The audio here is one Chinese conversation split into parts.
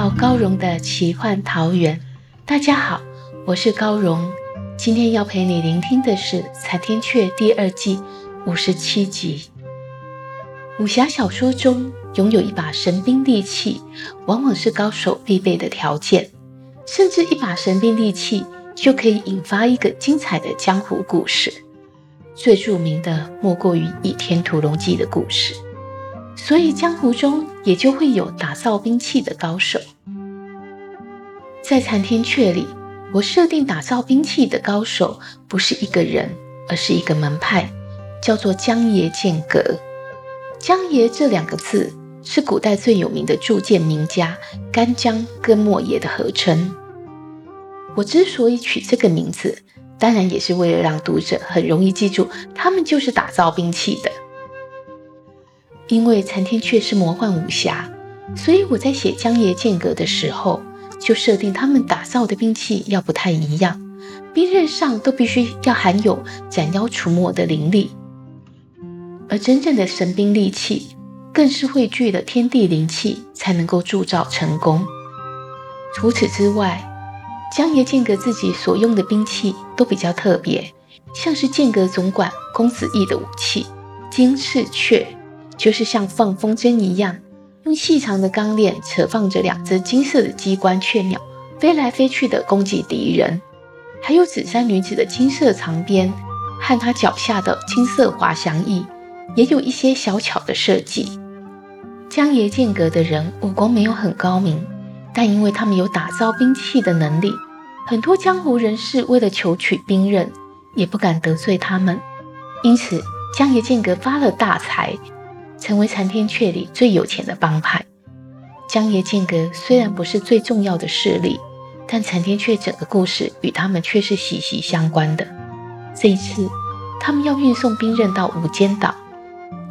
到高荣的奇幻桃源。大家好，我是高荣。今天要陪你聆听的是《残天阙》第二季五十七集。武侠小说中，拥有一把神兵利器，往往是高手必备的条件。甚至一把神兵利器就可以引发一个精彩的江湖故事。最著名的莫过于《倚天屠龙记》的故事。所以江湖中也就会有打造兵器的高手。在残天阙里，我设定打造兵器的高手不是一个人，而是一个门派，叫做江爷剑阁。江爷这两个字是古代最有名的铸剑名家干将跟莫邪的合称。我之所以取这个名字，当然也是为了让读者很容易记住，他们就是打造兵器的。因为残天阙是魔幻武侠，所以我在写江爷剑阁的时候，就设定他们打造的兵器要不太一样，兵刃上都必须要含有斩妖除魔的灵力，而真正的神兵利器，更是汇聚了天地灵气才能够铸造成功。除此之外，江爷剑阁自己所用的兵器都比较特别，像是剑阁总管公子义的武器金翅雀。就是像放风筝一样，用细长的钢链扯放着两只金色的机关雀鸟，飞来飞去的攻击敌人。还有紫衫女子的金色长鞭和她脚下的金色滑翔翼，也有一些小巧的设计。江爷剑阁的人武功没有很高明，但因为他们有打造兵器的能力，很多江湖人士为了求取兵刃，也不敢得罪他们。因此，江爷剑阁发了大财。成为残天阙里最有钱的帮派。江爷剑阁虽然不是最重要的势力，但残天阙整个故事与他们却是息息相关的。这一次，他们要运送兵刃到无间岛，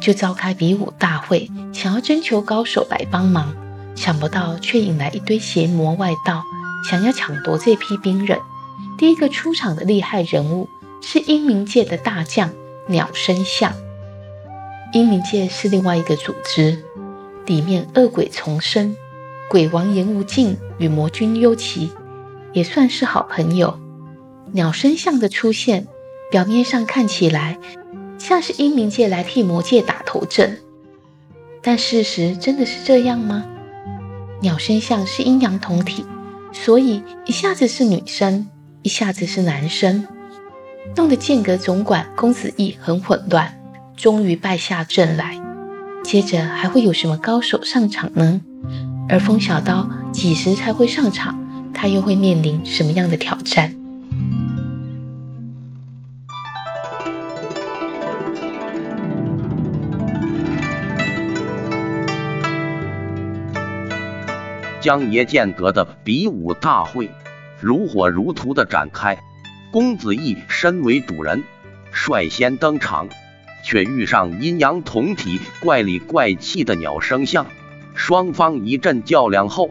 就召开比武大会，想要征求高手来帮忙。想不到却引来一堆邪魔外道，想要抢夺这批兵刃。第一个出场的厉害人物是英明界的大将鸟身像。阴冥界是另外一个组织，里面恶鬼丛生，鬼王颜无尽与魔君幽奇也算是好朋友。鸟身像的出现，表面上看起来像是阴冥界来替魔界打头阵，但事实真的是这样吗？鸟身像是阴阳同体，所以一下子是女生，一下子是男生，弄得剑阁总管公子义很混乱。终于败下阵来，接着还会有什么高手上场呢？而风小刀几时才会上场？他又会面临什么样的挑战？江爷剑阁的比武大会如火如荼的展开，公子义身为主人，率先登场。却遇上阴阳同体、怪里怪气的鸟生象，双方一阵较量后，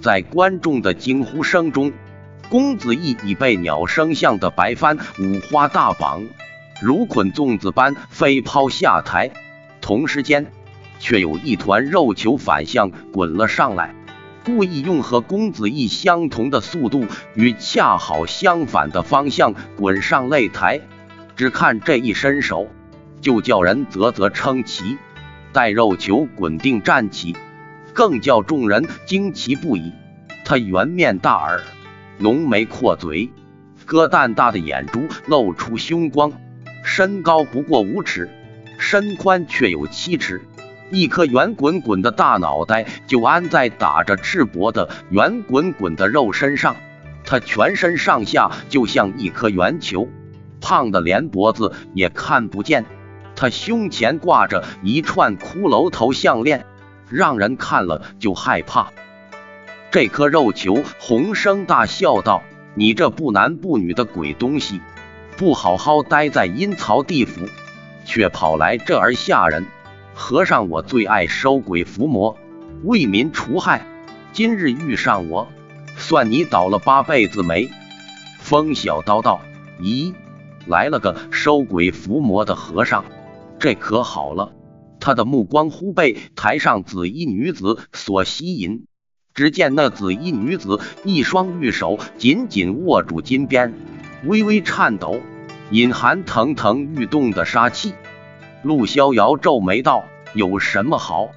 在观众的惊呼声中，公子义已被鸟生像的白帆五花大绑，如捆粽子般飞抛下台。同时间，却有一团肉球反向滚了上来，故意用和公子义相同的速度与恰好相反的方向滚上擂台。只看这一伸手。就叫人啧啧称奇，待肉球滚定站起，更叫众人惊奇不已。他圆面大耳，浓眉阔嘴，疙蛋大的眼珠露出凶光，身高不过五尺，身宽却有七尺，一颗圆滚滚的大脑袋就安在打着赤膊的圆滚滚的肉身上。他全身上下就像一颗圆球，胖的连脖子也看不见。他胸前挂着一串骷髅头项链，让人看了就害怕。这颗肉球红声大笑道：“你这不男不女的鬼东西，不好好待在阴曹地府，却跑来这儿吓人。和尚我最爱收鬼伏魔，为民除害。今日遇上我。”算你倒了八辈子霉。风小刀道：“咦，来了个收鬼伏魔的和尚，这可好了。”他的目光忽被台上紫衣女子所吸引。只见那紫衣女子一双玉手紧紧握住金鞭，微微颤抖，隐含腾腾欲动的杀气。陆逍遥皱眉道：“有什么好？”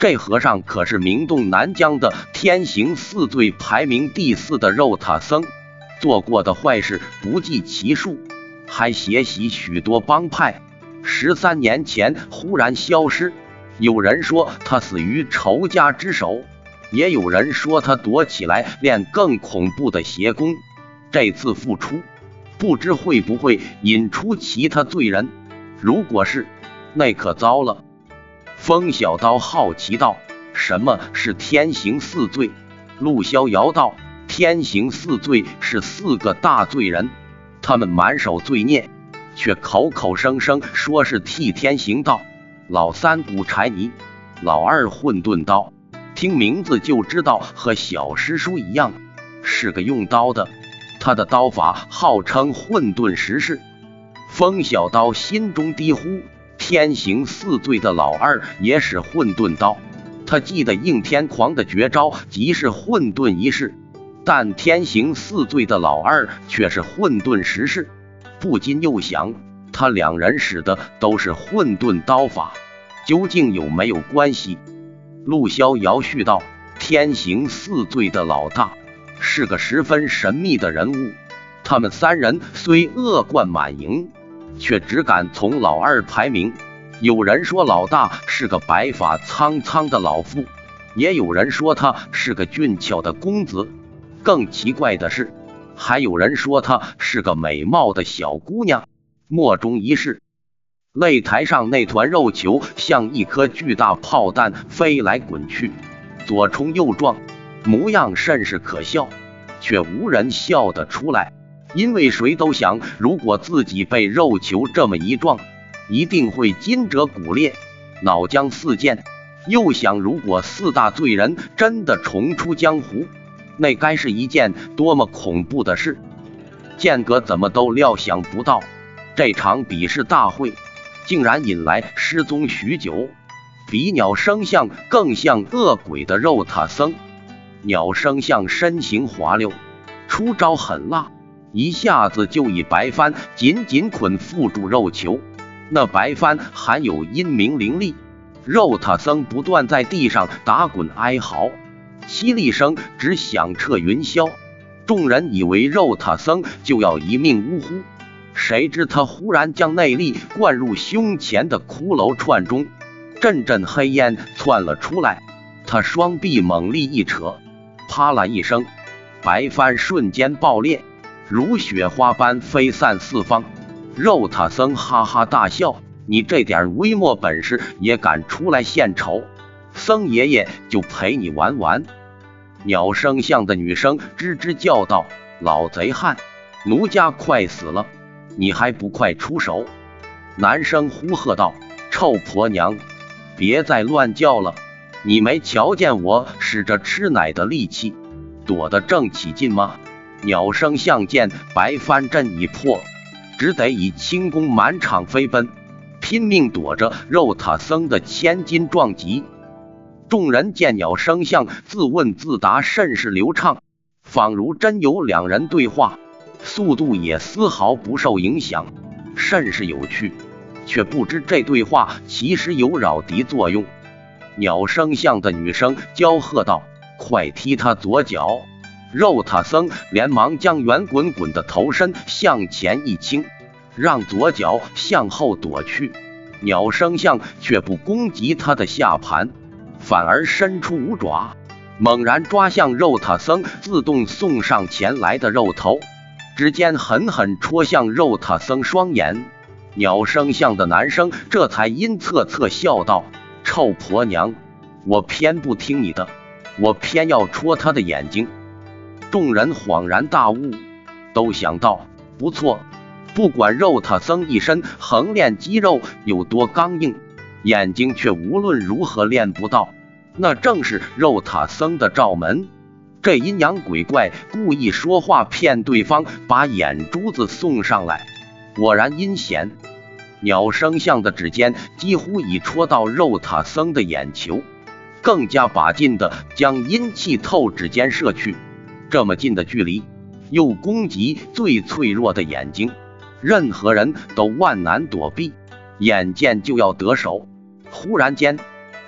这和尚可是名动南疆的天行四罪排名第四的肉塔僧，做过的坏事不计其数，还血洗许多帮派。十三年前忽然消失，有人说他死于仇家之手，也有人说他躲起来练更恐怖的邪功。这次复出，不知会不会引出其他罪人？如果是，那可糟了。风小刀好奇道：“什么是天行四罪？”陆逍遥道：“天行四罪是四个大罪人，他们满手罪孽，却口口声声说是替天行道。老三骨柴泥，老二混沌刀，听名字就知道和小师叔一样，是个用刀的。他的刀法号称混沌石式。”风小刀心中低呼。天行四罪的老二也使混沌刀，他记得应天狂的绝招即是混沌一式，但天行四罪的老二却是混沌十式，不禁又想，他两人使的都是混沌刀法，究竟有没有关系？陆逍遥续道：天行四罪的老大是个十分神秘的人物，他们三人虽恶贯满盈。却只敢从老二排名。有人说老大是个白发苍苍的老妇，也有人说他是个俊俏的公子。更奇怪的是，还有人说她是个美貌的小姑娘。莫衷一是，擂台上那团肉球像一颗巨大炮弹飞来滚去，左冲右撞，模样甚是可笑，却无人笑得出来。因为谁都想，如果自己被肉球这么一撞，一定会筋折骨裂、脑浆四溅。又想，如果四大罪人真的重出江湖，那该是一件多么恐怖的事！剑阁怎么都料想不到，这场比试大会竟然引来失踪许久、比鸟生相更像恶鬼的肉塔僧。鸟生相身形滑溜，出招狠辣。一下子就以白帆紧紧捆缚住肉球，那白帆含有阴明灵力，肉塔僧不断在地上打滚哀嚎，凄厉声直响彻云霄。众人以为肉塔僧就要一命呜呼，谁知他忽然将内力灌入胸前的骷髅串中，阵阵黑烟窜了出来。他双臂猛力一扯，啪啦一声，白帆瞬间爆裂。如雪花般飞散四方，肉塔僧哈哈大笑：“你这点微末本事也敢出来献丑？僧爷爷就陪你玩玩。”鸟声像的女生吱吱叫道：“老贼汉，奴家快死了，你还不快出手？”男生呼喝道：“臭婆娘，别再乱叫了！你没瞧见我使着吃奶的力气，躲得正起劲吗？”鸟声相见白帆阵已破，只得以轻功满场飞奔，拼命躲着肉塔僧的千斤撞击。众人见鸟生相自问自答甚是流畅，仿如真有两人对话，速度也丝毫不受影响，甚是有趣。却不知这对话其实有扰敌作用。鸟生相的女生娇喝道：“快踢他左脚！”肉塔僧连忙将圆滚滚的头身向前一倾，让左脚向后躲去。鸟生相却不攻击他的下盘，反而伸出五爪，猛然抓向肉塔僧自动送上前来的肉头，指尖狠狠戳向肉塔僧双眼。鸟生相的男生这才阴恻恻笑道：“臭婆娘，我偏不听你的，我偏要戳他的眼睛。”众人恍然大悟，都想到：不错，不管肉塔僧一身横练肌肉有多刚硬，眼睛却无论如何练不到。那正是肉塔僧的罩门。这阴阳鬼怪故意说话骗对方，把眼珠子送上来。果然阴险，鸟生相的指尖几乎已戳到肉塔僧的眼球，更加把劲的将阴气透指尖射去。这么近的距离，又攻击最脆弱的眼睛，任何人都万难躲避。眼见就要得手，忽然间，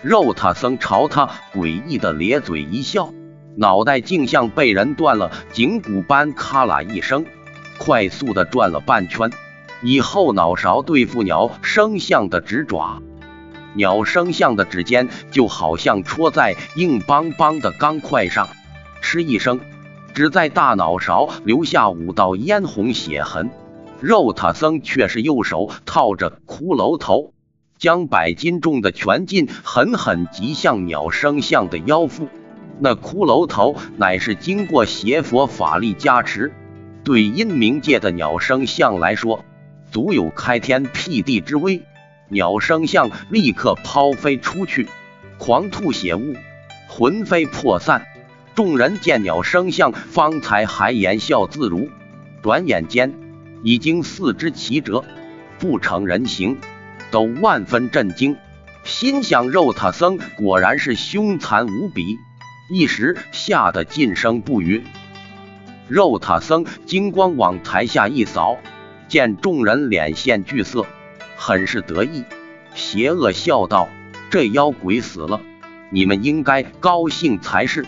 肉塔僧朝他诡异的咧嘴一笑，脑袋竟像被人断了颈骨般，咔啦一声，快速的转了半圈。以后脑勺对付鸟生相的直爪，鸟生相的指尖就好像戳在硬邦邦的钢块上，嗤一声，只在大脑勺留下五道嫣红血痕。肉塔僧却是右手套着骷髅头，将百斤重的拳劲狠狠击向鸟生相的腰腹。那骷髅头乃是经过邪佛法力加持，对阴冥界的鸟生相来说。足有开天辟地之威，鸟生相立刻抛飞出去，狂吐血雾，魂飞魄散。众人见鸟生相方才还言笑自如，转眼间已经四肢齐折，不成人形，都万分震惊，心想肉塔僧果然是凶残无比，一时吓得噤声不语。肉塔僧金光往台下一扫。见众人脸现惧色，很是得意，邪恶笑道：“这妖鬼死了，你们应该高兴才是，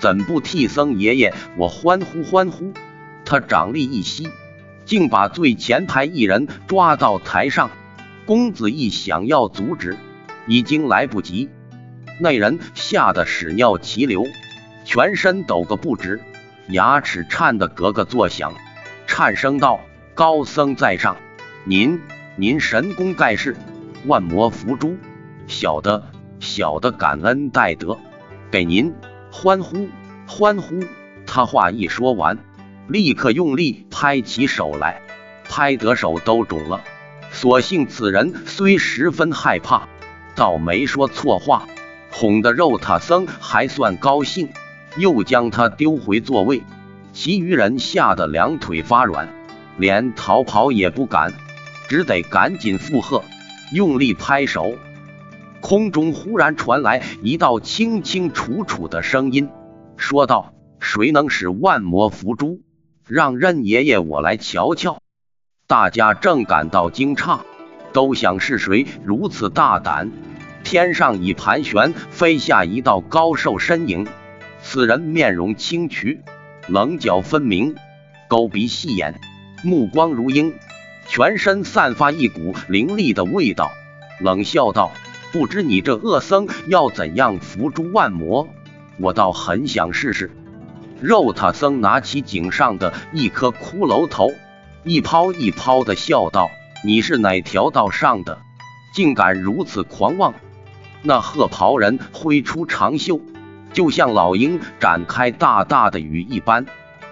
怎不替僧爷爷我欢呼欢呼？”他掌力一吸，竟把最前排一人抓到台上。公子义想要阻止，已经来不及。那人吓得屎尿齐流，全身抖个不止，牙齿颤得咯咯作响，颤声道。高僧在上，您您神功盖世，万魔伏诛，小的小的感恩戴德，给您欢呼欢呼。他话一说完，立刻用力拍起手来，拍得手都肿了。所幸此人虽十分害怕，倒没说错话，哄得肉塔僧还算高兴，又将他丢回座位。其余人吓得两腿发软。连逃跑也不敢，只得赶紧附和，用力拍手。空中忽然传来一道清清楚楚的声音，说道：“谁能使万魔伏诛？让任爷爷我来瞧瞧。”大家正感到惊诧，都想是谁如此大胆。天上已盘旋飞下一道高瘦身影，此人面容清癯，棱角分明，勾鼻细眼。目光如鹰，全身散发一股凌厉的味道，冷笑道：“不知你这恶僧要怎样伏诛万魔？我倒很想试试。”肉塔僧拿起颈上的一颗骷髅头，一抛一抛的笑道：“你是哪条道上的，竟敢如此狂妄？”那褐袍人挥出长袖，就像老鹰展开大大的羽一般，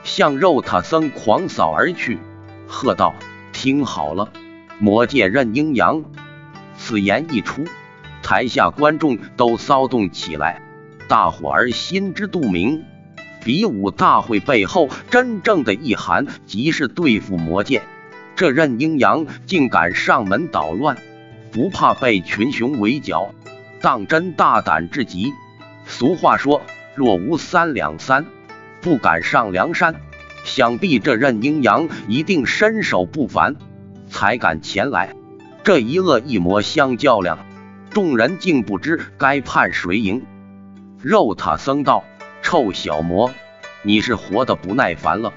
向肉塔僧狂扫而去。喝道：“听好了，魔界任阴阳。”此言一出，台下观众都骚动起来。大伙儿心知肚明，比武大会背后真正的意涵，即是对付魔界。这任阴阳竟敢上门捣乱，不怕被群雄围剿，当真大胆至极。俗话说：“若无三两三，不敢上梁山。”想必这任阴阳一定身手不凡，才敢前来。这一恶一魔相较量，众人竟不知该判谁赢。肉塔僧道：“臭小魔，你是活得不耐烦了，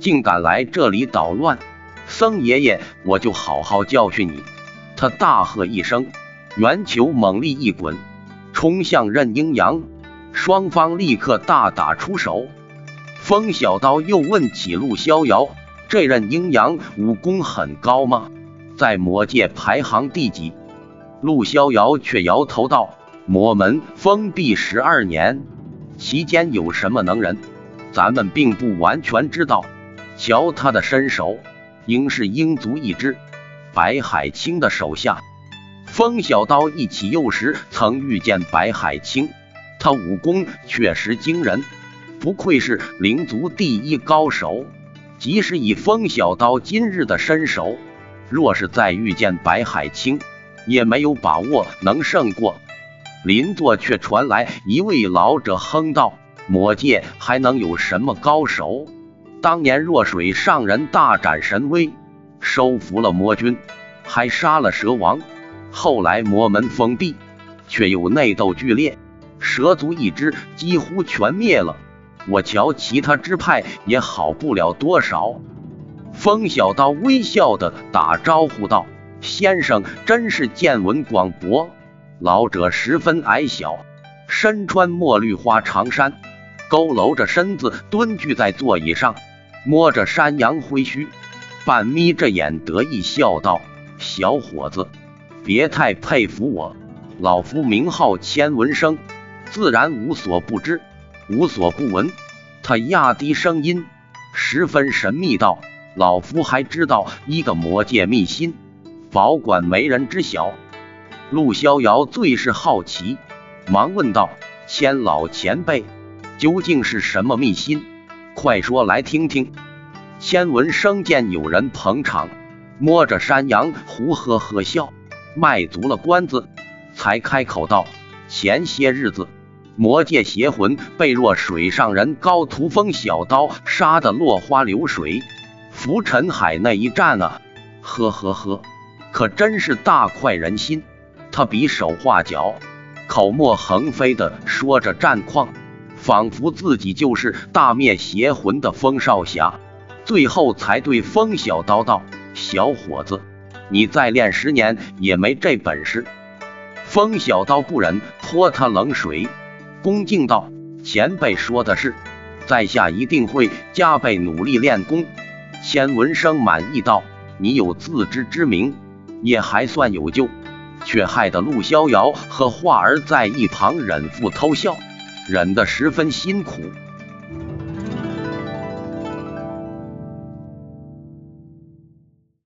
竟敢来这里捣乱！僧爷爷，我就好好教训你！”他大喝一声，圆球猛力一滚，冲向任阴阳。双方立刻大打出手。风小刀又问起陆逍遥：“这任阴阳武功很高吗？在魔界排行第几？”陆逍遥却摇头道：“魔门封闭十二年，其间有什么能人，咱们并不完全知道。瞧他的身手，应是鹰族一支，白海清的手下。”风小刀一起幼时曾遇见白海清，他武功确实惊人，不愧是灵族第一高手。即使以风小刀今日的身手，若是再遇见白海清，也没有把握能胜过。邻座却传来一位老者哼道：“魔界还能有什么高手？当年若水上人大展神威，收服了魔君，还杀了蛇王。”后来魔门封闭，却又内斗剧烈，蛇族一支几乎全灭了。我瞧其他支派也好不了多少。风小刀微笑的打招呼道：“先生真是见闻广博。”老者十分矮小，身穿墨绿花长衫，佝偻着身子蹲踞在座椅上，摸着山羊灰须，半眯着眼得意笑道：“小伙子。”别太佩服我，老夫名号千文生，自然无所不知，无所不闻。他压低声音，十分神秘道：“老夫还知道一个魔界秘辛，保管没人知晓。”陆逍遥最是好奇，忙问道：“千老前辈，究竟是什么秘辛？快说来听听。”千文生见有人捧场，摸着山羊胡呵呵笑。卖足了关子，才开口道：“前些日子，魔界邪魂被若水上人高屠风小刀杀得落花流水，浮沉海那一战啊，呵呵呵，可真是大快人心。”他比手画脚，口沫横飞的说着战况，仿佛自己就是大灭邪魂的风少侠。最后才对风小刀道：“小伙子。”你再练十年也没这本事。风小刀不忍泼他冷水，恭敬道：“前辈说的是，在下一定会加倍努力练功。”千文生满意道：“你有自知之明，也还算有救。”却害得陆逍遥和画儿在一旁忍腹偷笑，忍得十分辛苦。